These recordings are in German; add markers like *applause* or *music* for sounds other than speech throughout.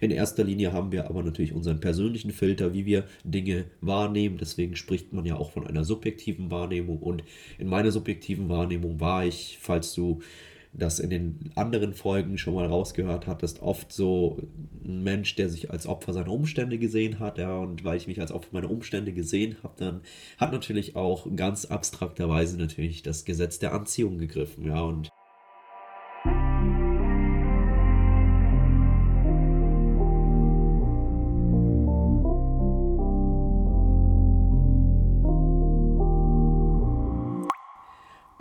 In erster Linie haben wir aber natürlich unseren persönlichen Filter, wie wir Dinge wahrnehmen. Deswegen spricht man ja auch von einer subjektiven Wahrnehmung. Und in meiner subjektiven Wahrnehmung war ich, falls du das in den anderen Folgen schon mal rausgehört hattest, oft so ein Mensch, der sich als Opfer seiner Umstände gesehen hat, ja, und weil ich mich als Opfer meiner Umstände gesehen habe, dann hat natürlich auch ganz abstrakterweise natürlich das Gesetz der Anziehung gegriffen, ja, und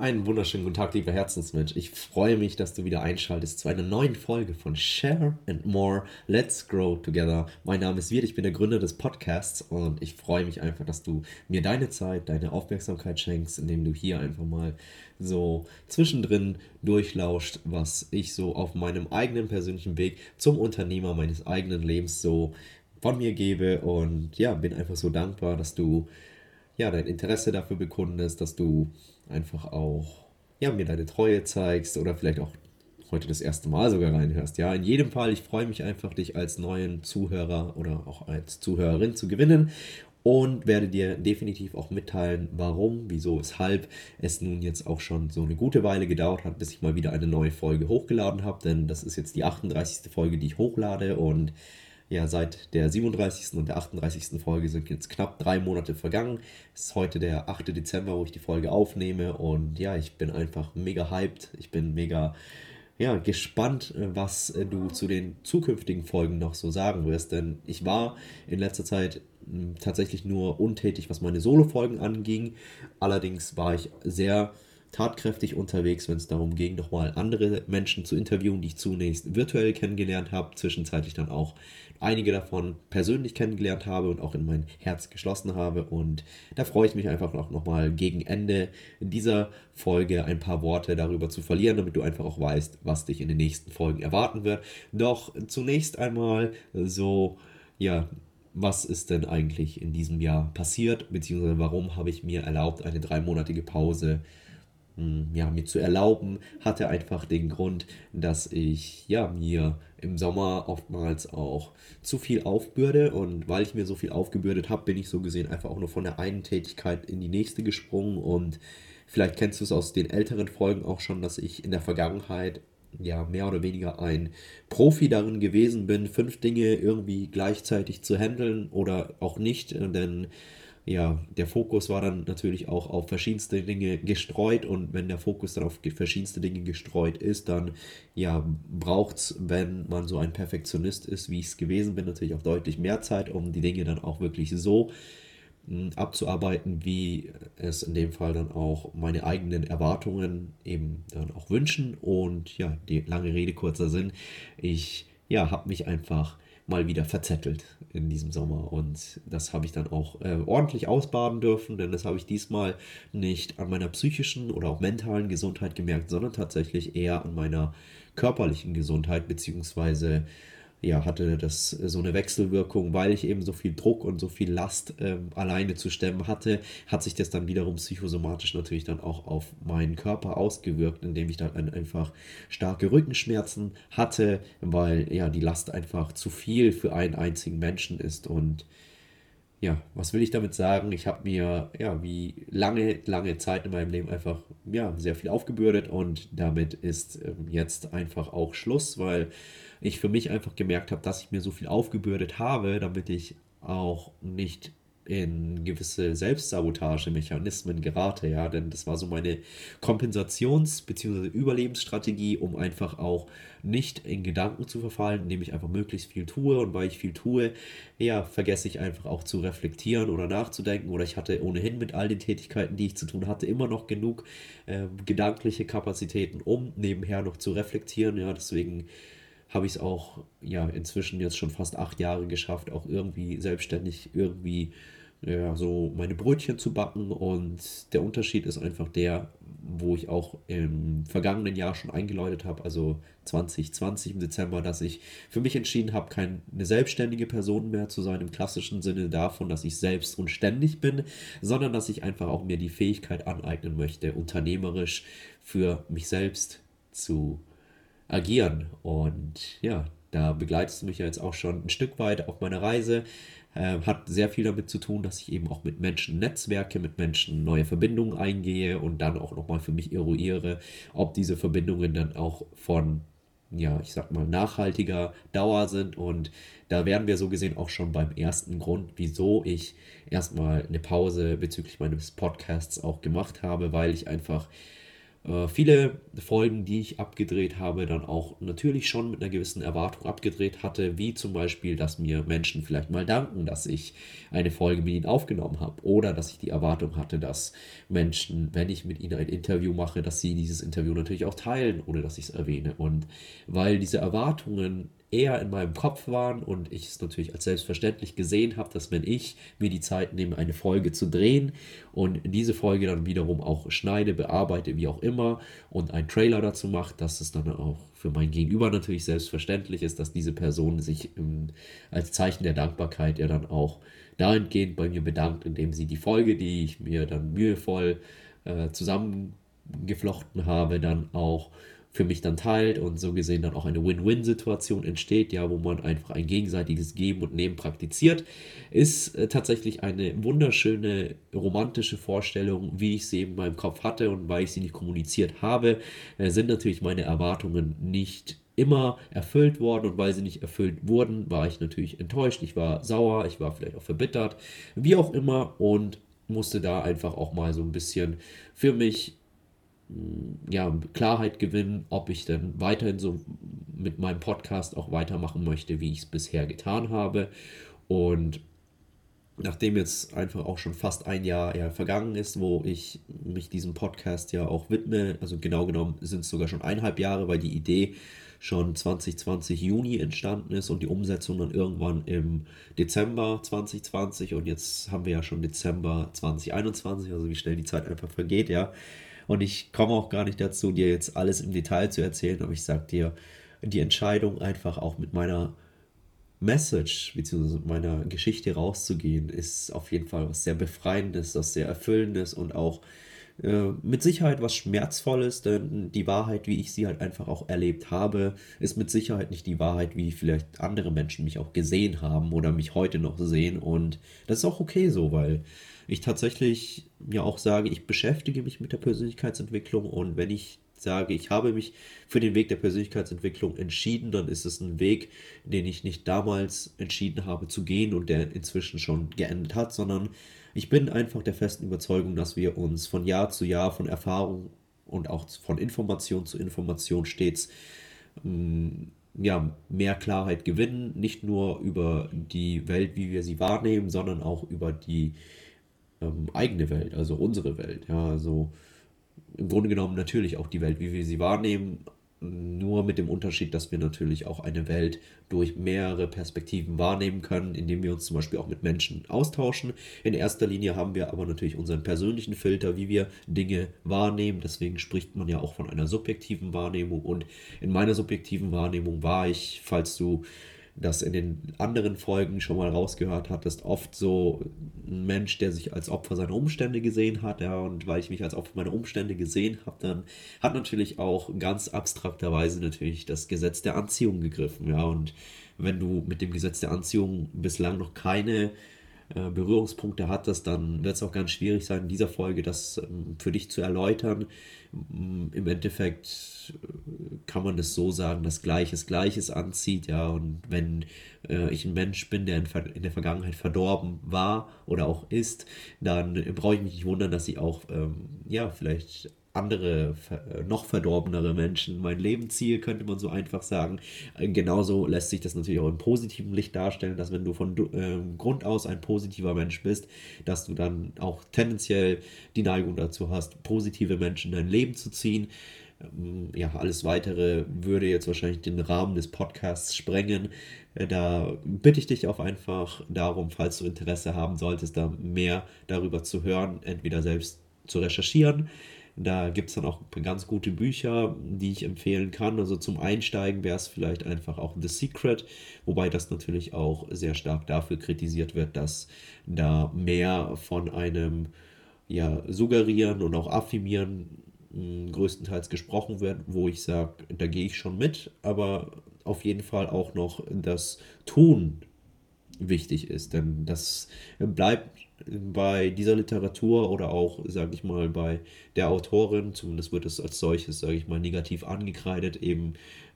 Einen wunderschönen guten Tag, lieber Herzensmensch. Ich freue mich, dass du wieder einschaltest zu einer neuen Folge von Share and More. Let's Grow Together. Mein Name ist Wirt, ich bin der Gründer des Podcasts und ich freue mich einfach, dass du mir deine Zeit, deine Aufmerksamkeit schenkst, indem du hier einfach mal so zwischendrin durchlauscht, was ich so auf meinem eigenen persönlichen Weg zum Unternehmer meines eigenen Lebens so von mir gebe. Und ja, bin einfach so dankbar, dass du ja dein Interesse dafür bekundest, dass du einfach auch ja, mir deine Treue zeigst oder vielleicht auch heute das erste Mal sogar reinhörst. Ja, in jedem Fall, ich freue mich einfach, dich als neuen Zuhörer oder auch als Zuhörerin zu gewinnen und werde dir definitiv auch mitteilen, warum, wieso, weshalb es nun jetzt auch schon so eine gute Weile gedauert hat, bis ich mal wieder eine neue Folge hochgeladen habe, denn das ist jetzt die 38. Folge, die ich hochlade und ja, seit der 37. und der 38. Folge sind jetzt knapp drei Monate vergangen. Es ist heute der 8. Dezember, wo ich die Folge aufnehme. Und ja, ich bin einfach mega hyped. Ich bin mega ja, gespannt, was du zu den zukünftigen Folgen noch so sagen wirst. Denn ich war in letzter Zeit hm, tatsächlich nur untätig, was meine Solo-Folgen anging. Allerdings war ich sehr tatkräftig unterwegs, wenn es darum ging, nochmal andere Menschen zu interviewen, die ich zunächst virtuell kennengelernt habe, zwischenzeitlich dann auch einige davon persönlich kennengelernt habe und auch in mein Herz geschlossen habe. Und da freue ich mich einfach auch nochmal gegen Ende dieser Folge ein paar Worte darüber zu verlieren, damit du einfach auch weißt, was dich in den nächsten Folgen erwarten wird. Doch zunächst einmal so, ja, was ist denn eigentlich in diesem Jahr passiert, beziehungsweise warum habe ich mir erlaubt, eine dreimonatige Pause hm, ja, mir zu erlauben, hatte einfach den Grund, dass ich ja, mir im Sommer oftmals auch zu viel aufbürde. Und weil ich mir so viel aufgebürdet habe, bin ich so gesehen einfach auch nur von der einen Tätigkeit in die nächste gesprungen. Und vielleicht kennst du es aus den älteren Folgen auch schon, dass ich in der Vergangenheit ja mehr oder weniger ein Profi darin gewesen bin, fünf Dinge irgendwie gleichzeitig zu handeln oder auch nicht, denn ja, der Fokus war dann natürlich auch auf verschiedenste Dinge gestreut und wenn der Fokus dann auf verschiedenste Dinge gestreut ist, dann ja, braucht es, wenn man so ein Perfektionist ist, wie ich es gewesen bin, natürlich auch deutlich mehr Zeit, um die Dinge dann auch wirklich so hm, abzuarbeiten, wie es in dem Fall dann auch meine eigenen Erwartungen eben dann auch wünschen. Und ja, die lange Rede, kurzer Sinn, ich ja, habe mich einfach mal wieder verzettelt in diesem Sommer. Und das habe ich dann auch äh, ordentlich ausbaden dürfen, denn das habe ich diesmal nicht an meiner psychischen oder auch mentalen Gesundheit gemerkt, sondern tatsächlich eher an meiner körperlichen Gesundheit, beziehungsweise ja, hatte das so eine Wechselwirkung, weil ich eben so viel Druck und so viel Last ähm, alleine zu stemmen hatte, hat sich das dann wiederum psychosomatisch natürlich dann auch auf meinen Körper ausgewirkt, indem ich dann einfach starke Rückenschmerzen hatte, weil ja die Last einfach zu viel für einen einzigen Menschen ist und ja, was will ich damit sagen? Ich habe mir, ja, wie lange, lange Zeit in meinem Leben einfach, ja, sehr viel aufgebürdet und damit ist ähm, jetzt einfach auch Schluss, weil ich für mich einfach gemerkt habe, dass ich mir so viel aufgebürdet habe, damit ich auch nicht in gewisse Selbstsabotagemechanismen gerate, ja, denn das war so meine Kompensations- bzw. Überlebensstrategie, um einfach auch nicht in Gedanken zu verfallen, indem ich einfach möglichst viel tue. Und weil ich viel tue, ja, vergesse ich einfach auch zu reflektieren oder nachzudenken. Oder ich hatte ohnehin mit all den Tätigkeiten, die ich zu tun hatte, immer noch genug äh, gedankliche Kapazitäten, um nebenher noch zu reflektieren, ja, deswegen habe ich es auch ja inzwischen jetzt schon fast acht Jahre geschafft, auch irgendwie selbstständig irgendwie ja, so meine Brötchen zu backen. Und der Unterschied ist einfach der, wo ich auch im vergangenen Jahr schon eingeläutet habe, also 2020 im Dezember, dass ich für mich entschieden habe, keine selbstständige Person mehr zu sein, im klassischen Sinne davon, dass ich selbst und ständig bin, sondern dass ich einfach auch mir die Fähigkeit aneignen möchte, unternehmerisch für mich selbst zu agieren. Und ja, Da begleitest du mich ja jetzt auch schon ein Stück weit auf meiner Reise. Äh, hat sehr viel damit zu tun, dass ich eben auch mit Menschen netzwerke, mit Menschen neue Verbindungen eingehe und dann auch nochmal für mich eruiere, ob diese Verbindungen dann auch von ja, ich sag mal, nachhaltiger Dauer sind. Und da wären wir so gesehen auch schon beim ersten Grund, wieso ich erstmal eine Pause bezüglich meines Podcasts auch gemacht habe, weil ich einfach äh, viele Folgen, die ich abgedreht habe, dann auch natürlich schon mit einer gewissen Erwartung abgedreht hatte, wie zum Beispiel, dass mir Menschen vielleicht mal danken, dass ich eine Folge mit ihnen aufgenommen habe oder dass ich die Erwartung hatte, dass Menschen, wenn ich mit ihnen ein Interview mache, dass sie dieses Interview natürlich auch teilen, ohne dass ich es erwähne. Und weil diese Erwartungen eher in meinem Kopf waren und ich es natürlich als selbstverständlich gesehen habe, dass wenn ich mir die Zeit nehme, eine Folge zu drehen und diese Folge dann wiederum auch schneide, bearbeite, wie auch immer und einen Trailer dazu mache, dass es dann auch für mein Gegenüber natürlich selbstverständlich ist, dass diese Person sich im, als Zeichen der Dankbarkeit ja dann auch dahingehend bei mir bedankt, indem sie die Folge, die ich mir dann mühevoll äh, zusammengeflochten habe, dann auch für mich dann teilt und so gesehen dann auch eine Win-Win-Situation entsteht, ja, wo man einfach ein gegenseitiges Geben und Nehmen praktiziert, ist äh, tatsächlich eine wunderschöne romantische Vorstellung, wie ich sie in meinem Kopf hatte und weil ich sie nicht kommuniziert habe, äh, sind natürlich meine Erwartungen nicht immer erfüllt worden und weil sie nicht erfüllt wurden, war ich natürlich enttäuscht, ich war sauer, ich war vielleicht auch verbittert, wie auch immer und musste da einfach auch mal so ein bisschen für mich ja, Klarheit gewinnen, ob ich denn weiterhin so mit meinem Podcast auch weitermachen möchte, wie ich es bisher getan habe. Und nachdem jetzt einfach auch schon fast ein Jahr ja vergangen ist, wo ich mich diesem Podcast ja auch widme, also genau genommen sind es sogar schon eineinhalb Jahre, weil die Idee schon 2020 Juni entstanden ist und die Umsetzung dann irgendwann im Dezember 2020 und jetzt haben wir ja schon Dezember 2021, also wie schnell die Zeit einfach vergeht, ja. Und ich komme auch gar nicht dazu, dir jetzt alles im Detail zu erzählen, aber ich sage dir, die Entscheidung einfach auch mit meiner Message bzw. meiner Geschichte rauszugehen, ist auf jeden Fall was sehr Befreiendes, was sehr Erfüllendes und auch äh, mit Sicherheit was Schmerzvolles, denn die Wahrheit, wie ich sie halt einfach auch erlebt habe, ist mit Sicherheit nicht die Wahrheit, wie vielleicht andere Menschen mich auch gesehen haben oder mich heute noch sehen. Und das ist auch okay so, weil ich tatsächlich ja auch sage, ich beschäftige mich mit der Persönlichkeitsentwicklung und wenn ich sage, ich habe mich für den Weg der Persönlichkeitsentwicklung entschieden, dann ist es ein Weg, den ich nicht damals entschieden habe zu gehen und der inzwischen schon geendet hat, sondern ich bin einfach der festen Überzeugung, dass wir uns von Jahr zu Jahr von Erfahrung und auch von Information zu Information stets mm, ja, mehr Klarheit gewinnen, nicht nur über die Welt, wie wir sie wahrnehmen, sondern auch über die ähm, eigene Welt, also unsere Welt. Ja, also im Grunde genommen natürlich auch die Welt, wie wir sie wahrnehmen, nur mit dem Unterschied, dass wir natürlich auch eine Welt durch mehrere Perspektiven wahrnehmen können, indem wir uns zum Beispiel auch mit Menschen austauschen. In erster Linie haben wir aber natürlich unseren persönlichen Filter, wie wir Dinge wahrnehmen. Deswegen spricht man ja auch von einer subjektiven Wahrnehmung. Und in meiner subjektiven Wahrnehmung war ich, falls du das in den anderen Folgen schon mal rausgehört hattest, oft so ein Mensch, der sich als Opfer seiner Umstände gesehen hat, ja, und weil ich mich als Opfer meiner Umstände gesehen habe, dann hat natürlich auch ganz abstrakterweise natürlich das Gesetz der Anziehung gegriffen, ja, und wenn du mit dem Gesetz der Anziehung bislang noch keine äh, Berührungspunkte hattest, dann wird es auch ganz schwierig sein, in dieser Folge das ähm, für dich zu erläutern. Mm, Im Endeffekt äh, kann man das so sagen, dass Gleiches Gleiches anzieht, ja, und wenn äh, ich ein Mensch bin, der in, in, der Vergangenheit verdorben war oder auch ist, dann brauche ich mich nicht wundern, dass ich auch, ähm, ja, vielleicht andere, äh, noch verdorbenere Menschen mein Leben ziehe, könnte man so einfach sagen. Äh, genauso lässt sich das natürlich auch im positiven Licht darstellen, dass wenn du von äh, Grund aus ein positiver Mensch bist, dass du dann auch tendenziell die Neigung dazu hast, positive Menschen in dein Leben zu ziehen. Ähm, ja, alles weitere würde jetzt wahrscheinlich den Rahmen des Podcasts sprengen. Äh, da bitte ich dich auch einfach darum, falls du Interesse haben solltest, da mehr darüber zu hören, entweder selbst zu recherchieren, da gibt es dann auch ganz gute Bücher, die ich empfehlen kann. Also zum Einsteigen wäre es vielleicht einfach auch The Secret, wobei das natürlich auch sehr stark dafür kritisiert wird, dass da mehr von einem ja, Suggerieren und auch Affirmieren hm, größtenteils gesprochen wird, wo ich sage, da gehe ich schon mit, aber auf jeden Fall auch noch das Tun wichtig ist. Denn das bleibt bei dieser Literatur oder auch, sage ich mal, bei der Autorin, zumindest wird es als solches, sage ich mal, negativ angekreidet, eben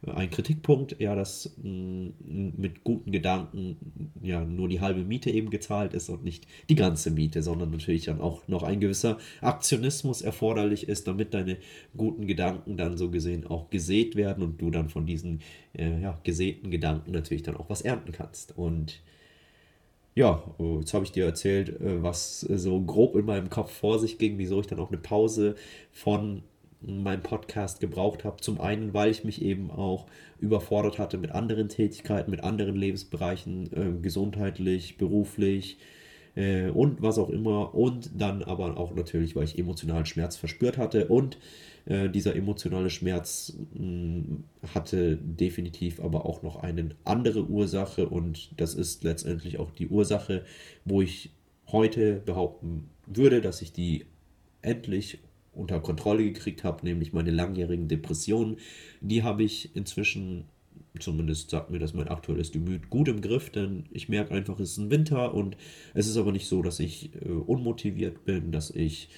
ein Kritikpunkt, ja, dass mh, mit guten Gedanken ja nur die halbe Miete eben gezahlt ist und nicht die ganze Miete, sondern natürlich dann auch noch ein gewisser Aktionismus erforderlich ist, damit deine guten Gedanken dann so gesehen auch gesät werden und du dann von diesen äh, ja, gesäten Gedanken natürlich dann auch was ernten kannst. Und ja, äh, jetzt habe ich dir erzählt, äh, was so grob in meinem Kopf vor sich ging, wieso ich dann auch eine Pause von meinem Podcast gebraucht habe. Zum einen, weil ich mich eben auch überfordert hatte mit anderen Tätigkeiten, mit anderen Lebensbereichen, äh, gesundheitlich, beruflich äh, und was auch immer. Und dann aber auch natürlich, weil ich emotionalen Schmerz verspürt hatte und äh, dieser emotionale Schmerz mh, mm, hatte definitiv aber auch noch eine andere Ursache und das ist letztendlich auch die Ursache, wo ich heute behaupten würde, dass ich die endlich unter Kontrolle gekriegt habe, nämlich meine langjährigen Depressionen. Die habe ich inzwischen, zumindest sagt mir das mein aktuelles Gemüt, gut im Griff, denn ich merke einfach, es ist ein Winter und es ist aber nicht so, dass ich äh, unmotiviert bin, dass ich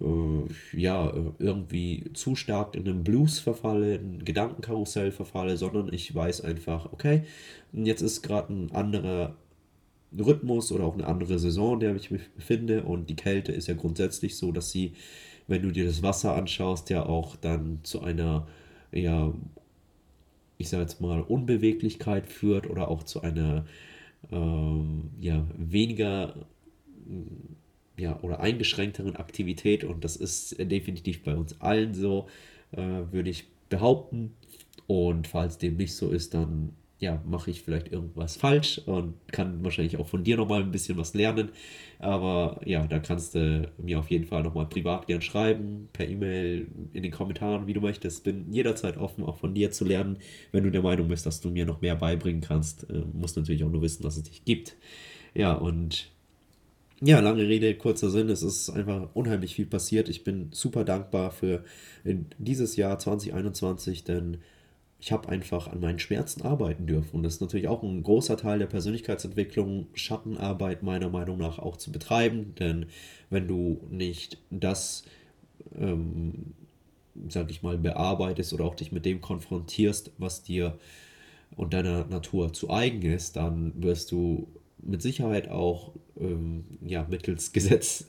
äh, ja, irgendwie zu stark in einen Blues verfalle, in ein Gedankenkarussell verfalle, sondern ich weiß einfach, okay, jetzt ist gerade ein anderer Rhythmus oder auch eine andere Saison, in der ich mich befinde und die Kälte ist ja grundsätzlich so, dass sie, wenn du dir das Wasser anschaust, ja auch dann zu einer, ja, ich sage jetzt mal, Unbeweglichkeit führt oder auch zu einer, ähm, ja, weniger ja, oder eingeschränkteren Aktivität und das ist definitiv bei uns allen so, äh, würde ich behaupten. Und falls dem nicht so ist, dann ja, mache ich vielleicht irgendwas falsch und kann wahrscheinlich auch von dir nochmal ein bisschen was lernen. Aber ja, da kannst du mir auf jeden Fall nochmal privat gern schreiben, per E-Mail, in den Kommentaren, wie du möchtest. Bin jederzeit offen, auch von dir zu lernen. Wenn du der Meinung bist, dass du mir noch mehr beibringen kannst, äh, musst natürlich auch nur wissen, dass es dich gibt. Ja, und ja, lange Rede, kurzer Sinn. Es ist einfach unheimlich viel passiert. Ich bin super dankbar für dieses Jahr 2021, denn ich habe einfach an meinen Schmerzen arbeiten dürfen. Und das ist natürlich auch ein großer Teil der Persönlichkeitsentwicklung, Schattenarbeit meiner Meinung nach auch zu betreiben. Denn wenn du nicht das, ähm, sag ich mal, bearbeitest oder auch dich mit dem konfrontierst, was dir und deiner Natur zu eigen ist, dann wirst du mit Sicherheit auch ähm, ja, mittels *laughs* Gesetz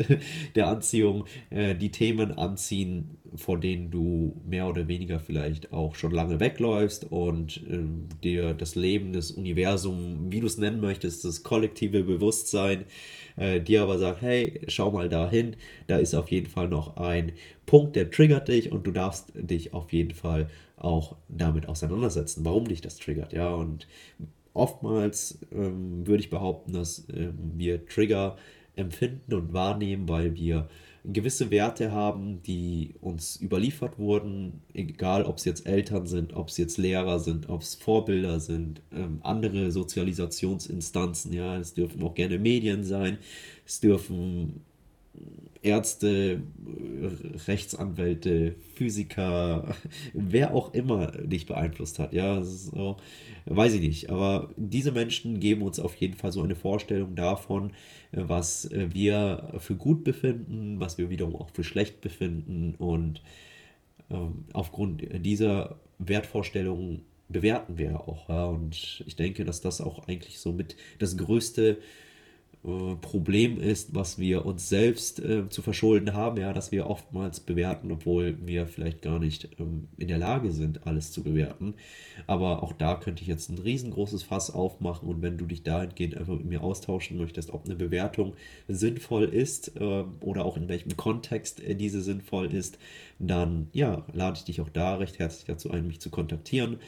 der Anziehung äh, die Themen anziehen, vor denen du mehr oder weniger vielleicht auch schon lange wegläufst und ähm, dir das Leben, das Universum, wie du es nennen möchtest, das kollektive Bewusstsein, äh, dir aber sagt, hey, schau mal dahin, da ist auf jeden Fall noch ein Punkt, der triggert dich und du darfst dich auf jeden Fall auch damit auseinandersetzen, warum dich das triggert, ja, und oftmals ähm, würde ich behaupten, dass ähm, wir Trigger empfinden und wahrnehmen, weil wir gewisse Werte haben, die uns überliefert wurden, egal ob es jetzt Eltern sind, ob es jetzt Lehrer sind, ob es Vorbilder sind, ähm, andere Sozialisationsinstanzen, ja, es dürfen auch gerne Medien sein, es dürfen Ärzte, Rechtsanwälte, Physiker, *laughs* wer auch immer dich beeinflusst hat. Ja, so, weiß ich nicht. Aber diese Menschen geben uns auf jeden Fall so eine Vorstellung davon, was wir für gut befinden, was wir wiederum auch für schlecht befinden. Und ähm, aufgrund dieser Wertvorstellungen bewerten wir auch. Ja. Und ich denke, dass das auch eigentlich so mit das größte äh, Problem ist, was wir uns selbst äh, zu verschulden haben, ja, dass wir oftmals bewerten, obwohl wir vielleicht gar nicht ähm, in der Lage sind, alles zu bewerten. Aber auch da könnte ich jetzt ein riesengroßes Fass aufmachen und wenn du dich dahingehend einfach mit mir austauschen möchtest, ob eine Bewertung sinnvoll ist äh, oder auch in welchem Kontext äh, diese sinnvoll ist, dann ja, lade ich dich auch da recht herzlich dazu ein, mich zu kontaktieren.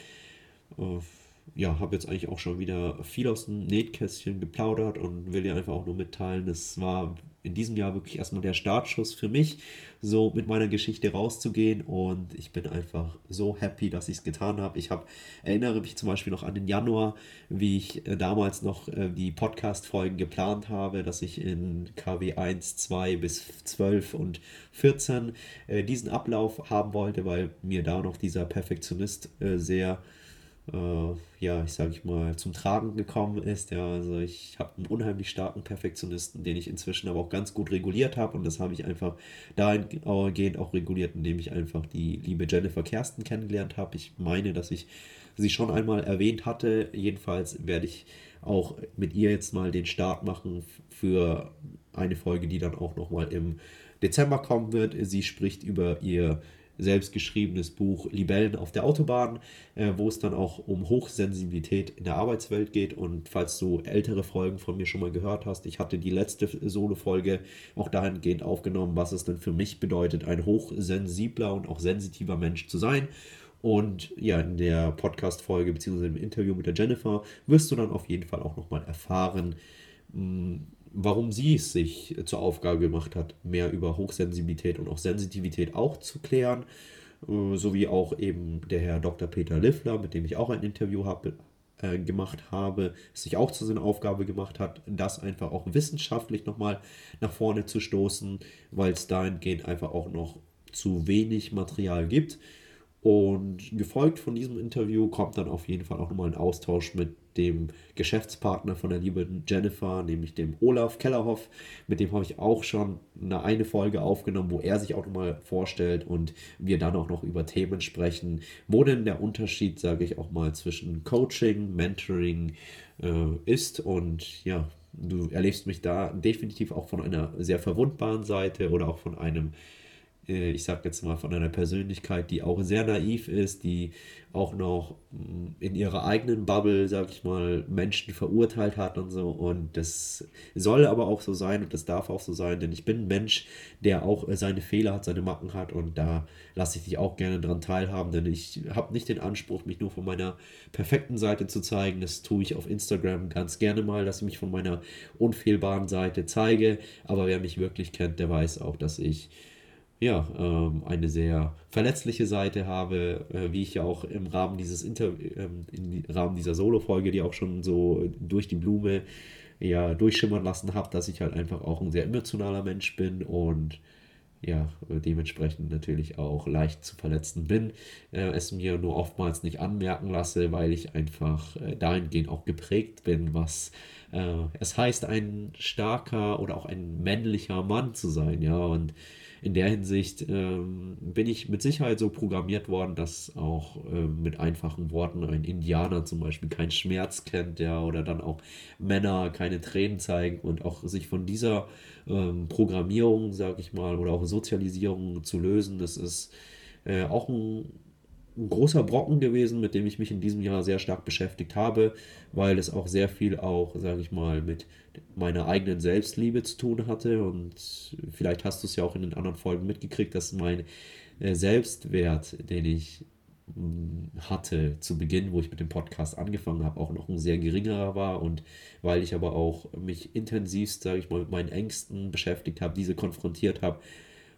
Ja, habe jetzt eigentlich auch schon wieder viel aus dem Nähkästchen geplaudert und will dir einfach auch nur mitteilen, es war in diesem Jahr wirklich erstmal der Startschuss für mich, so mit meiner Geschichte rauszugehen und ich bin einfach so happy, dass ich es getan habe. Ich habe, erinnere mich zum Beispiel noch an den Januar, wie ich äh, damals noch äh, die Podcast-Folgen geplant habe, dass ich in KW 1, 2 bis 12 und 14 äh, diesen Ablauf haben wollte, weil mir da noch dieser Perfektionist äh, sehr ja, ich sage ich mal, zum Tragen gekommen ist. Ja, also ich habe einen unheimlich starken Perfektionisten, den ich inzwischen aber auch ganz gut reguliert habe und das habe ich einfach dahingehend auch reguliert, indem ich einfach die liebe Jennifer Kersten kennengelernt habe. Ich meine, dass ich sie schon einmal erwähnt hatte. Jedenfalls werde ich auch mit ihr jetzt mal den Start machen für eine Folge, die dann auch nochmal im Dezember kommen wird. Sie spricht über ihr selbstgeschriebenes Buch Libellen auf der Autobahn, äh, wo es dann auch um Hochsensibilität in der Arbeitswelt geht. Und falls du ältere Folgen von mir schon mal gehört hast, ich hatte die letzte Solo-Folge auch dahingehend aufgenommen, was es denn für mich bedeutet, ein hochsensibler und auch sensitiver Mensch zu sein. Und ja, in der Podcast-Folge bzw. im Interview mit der Jennifer wirst du dann auf jeden Fall auch nochmal erfahren, hm, warum sie es sich zur Aufgabe gemacht hat, mehr über Hochsensibilität und auch Sensitivität auch zu klären, äh, sowie auch eben der Herr Dr. Peter Liffler, mit dem ich auch ein Interview habe, äh, gemacht habe, sich auch zu seiner Aufgabe gemacht hat, das einfach auch wissenschaftlich nochmal nach vorne zu stoßen, weil es dahingehend einfach auch noch zu wenig Material gibt. Und gefolgt von diesem Interview kommt dann auf jeden Fall auch nochmal ein Austausch mit dem Geschäftspartner von der lieben Jennifer, nämlich dem Olaf Kellerhoff. Mit dem habe ich auch schon eine, eine Folge aufgenommen, wo er sich auch nochmal vorstellt und wir dann auch noch über Themen sprechen, wo denn der Unterschied, sage ich auch mal, zwischen Coaching, Mentoring äh, ist. Und ja, du erlebst mich da definitiv auch von einer sehr verwundbaren Seite oder auch von einem ich sag jetzt mal, von einer Persönlichkeit, die auch sehr naiv ist, die auch noch mm, in ihrer eigenen Bubble, sag ich mal, Menschen verurteilt hat und so. Und das soll aber auch so sein und das darf auch so sein, denn ich bin ein Mensch, der auch äh, seine Fehler hat, seine Macken hat und da lasse ich dich auch gerne dran teilhaben, denn ich habe nicht den Anspruch, mich nur von meiner perfekten Seite zu zeigen. Das tue ich auf Instagram ganz gerne mal, dass ich mich von meiner unfehlbaren Seite zeige. Aber wer mich wirklich kennt, der weiß auch, dass ich ja, ähm, eine sehr verletzliche Seite habe, äh, wie ich ja auch im Rahmen dieses Inter ähm, im Rahmen dieser Solo-Folge, die auch schon so durch die Blume ja durchschimmern lassen habe, dass ich halt einfach auch ein sehr emotionaler Mensch bin und ja, dementsprechend natürlich auch leicht zu verletzen bin, äh, es mir nur oftmals nicht anmerken lasse, weil ich einfach äh, dahingehend auch geprägt bin, was äh, es heißt, ein starker oder auch ein männlicher Mann zu sein, ja, und in der Hinsicht ähm, bin ich mit Sicherheit so programmiert worden, dass auch ähm, mit einfachen Worten ein Indianer zum Beispiel keinen Schmerz kennt, ja, oder dann auch Männer keine Tränen zeigen und auch sich von dieser ähm, Programmierung, sag ich mal, oder auch Sozialisierung zu lösen, das ist äh, auch ein ein großer Brocken gewesen, mit dem ich mich in diesem Jahr sehr stark beschäftigt habe, weil es auch sehr viel auch, sage ich mal, mit meiner eigenen Selbstliebe zu tun hatte. Und vielleicht hast du es ja auch in den anderen Folgen mitgekriegt, dass mein äh, Selbstwert, den ich mm, hatte zu Beginn, wo ich mit dem Podcast angefangen habe, auch noch ein sehr geringerer war und weil ich aber auch mich intensivst, sage ich mal, mit meinen Ängsten beschäftigt habe, diese konfrontiert habe,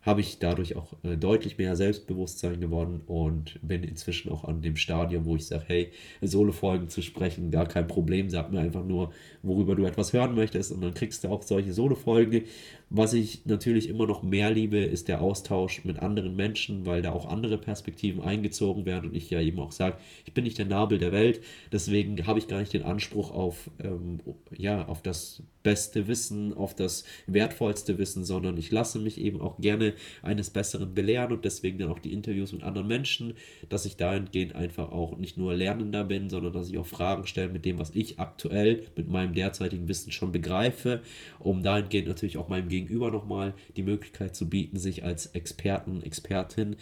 habe ich dadurch auch äh, deutlich mehr Selbstbewusstsein gewonnen und bin inzwischen auch an dem Stadium, wo ich sage, hey, Solo-Folgen zu sprechen, gar kein Problem, sag mir einfach nur, worüber du etwas hören möchtest und dann kriegst du auch solche Solo-Folgen. Was ich natürlich immer noch mehr liebe, ist der Austausch mit anderen Menschen, weil da auch andere Perspektiven eingezogen werden und ich ja eben auch sage, ich bin nicht der Nabel der Welt, deswegen habe ich gar nicht den Anspruch auf, ähm, ja, auf das beste Wissen, auf das wertvollste Wissen, sondern ich lasse mich eben auch gerne eines Besseren belehren und deswegen dann auch die Interviews mit anderen Menschen, dass ich dahingehend einfach auch nicht nur Lernender bin, sondern dass ich auch Fragen stelle mit dem, was ich aktuell mit meinem derzeitigen Wissen schon begreife, um dahingehend natürlich auch meinem Gegenüber nochmal die Möglichkeit zu bieten, sich als Experten, Expertin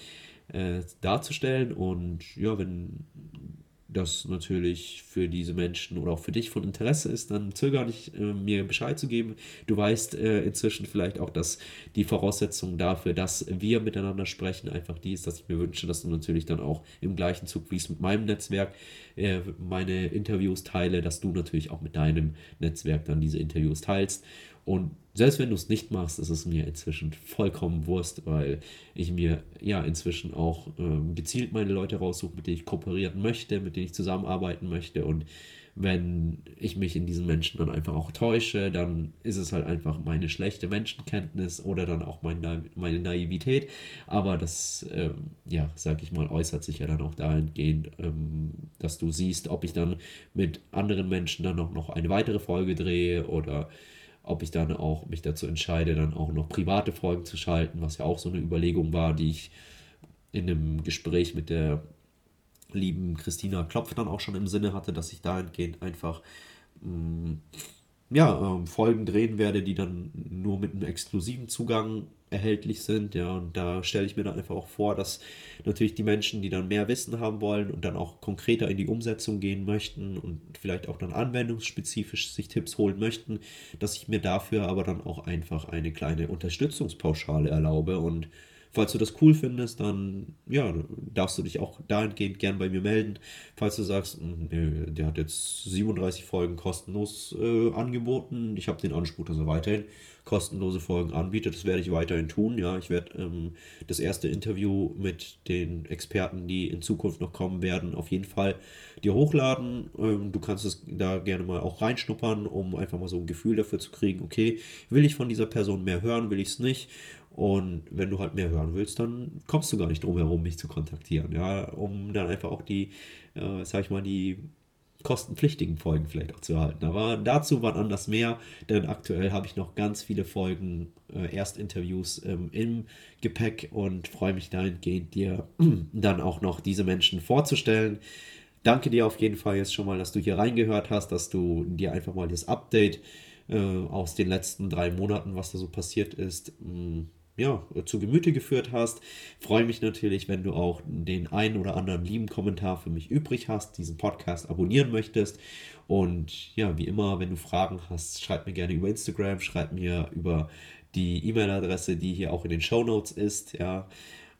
äh, darzustellen und ja, wenn das natürlich für diese Menschen oder auch für dich von Interesse ist, dann zöger nicht, äh, mir Bescheid zu geben. Du weißt äh, inzwischen vielleicht auch, dass die Voraussetzung dafür, dass wir miteinander sprechen, einfach die ist, dass ich mir wünsche, dass du natürlich dann auch im gleichen Zug wie es mit meinem Netzwerk äh, meine Interviews teile, dass du natürlich auch mit deinem Netzwerk dann diese Interviews teilst. Und selbst wenn du es nicht machst, ist es mir inzwischen vollkommen Wurst, weil ich mir ja inzwischen auch ähm, gezielt meine Leute raussuche, mit denen ich kooperieren möchte, mit denen ich zusammenarbeiten möchte und wenn ich mich in diesen Menschen dann einfach auch täusche, dann ist es halt einfach meine schlechte Menschenkenntnis oder dann auch meine, meine Naivität. Aber das, ähm, ja, sag ich mal, äußert sich ja dann auch dahingehend, ähm, dass du siehst, ob ich dann mit anderen Menschen dann noch, noch eine weitere Folge drehe oder ob ich dann auch mich dazu entscheide, dann auch noch private Folgen zu schalten, was ja auch so eine Überlegung war, die ich in einem Gespräch mit der lieben Christina Klopf dann auch schon im Sinne hatte, dass ich dahingehend einfach mh, mm, ja, äh, Folgen drehen werde, die dann nur mit einem exklusiven Zugang erhältlich sind. Ja, und da stelle ich mir dann einfach auch vor, dass natürlich die Menschen, die dann mehr Wissen haben wollen und dann auch konkreter in die Umsetzung gehen möchten und vielleicht auch dann anwendungsspezifisch sich Tipps holen möchten, dass ich mir dafür aber dann auch einfach eine kleine Unterstützungspauschale erlaube und Falls du das cool findest, dann ja, darfst du dich auch dahingehend gern bei mir melden. Falls du sagst, hm, nee, der hat jetzt 37 Folgen kostenlos äh, angeboten, ich habe den Anspruch, dass er weiterhin kostenlose Folgen anbietet. Das werde ich weiterhin tun. Ja, ich werde ähm, das erste Interview mit den Experten, die in Zukunft noch kommen werden, auf jeden Fall dir hochladen. Ähm, du kannst es da gerne mal auch reinschnuppern, um einfach mal so ein Gefühl dafür zu kriegen, okay, will ich von dieser Person mehr hören, will ich es nicht? Und wenn du halt mehr hören willst, dann kommst du gar nicht drum herum, mich zu kontaktieren, ja, um dann einfach auch die, äh, sag ich mal, die kostenpflichtigen Folgen vielleicht auch zu erhalten. Aber dazu wann anders mehr, denn aktuell habe ich noch ganz viele Folgen, äh, Erstinterviews ähm, im Gepäck und freue mich dahingehend, dir *clears throat* dann auch noch diese Menschen vorzustellen. Danke dir auf jeden Fall jetzt schon mal, dass du hier reingehört hast, dass du dir einfach mal das Update äh, aus den letzten drei Monaten, was da so passiert ist, mh, mm, ja, zu Gemüte geführt hast. Freue mich natürlich, wenn du auch den einen oder anderen lieben Kommentar für mich übrig hast, diesen Podcast abonnieren möchtest. Und ja, wie immer, wenn du Fragen hast, schreib mir gerne über Instagram, schreib mir über die E-Mail-Adresse, die hier auch in den Show Notes ist, ja.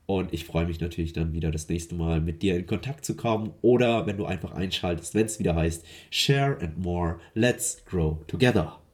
Und ich freue mich natürlich dann wieder das nächste Mal mit dir in Kontakt zu kommen oder wenn du einfach einschaltest, wenn es wieder heißt Share and More, Let's Grow Together.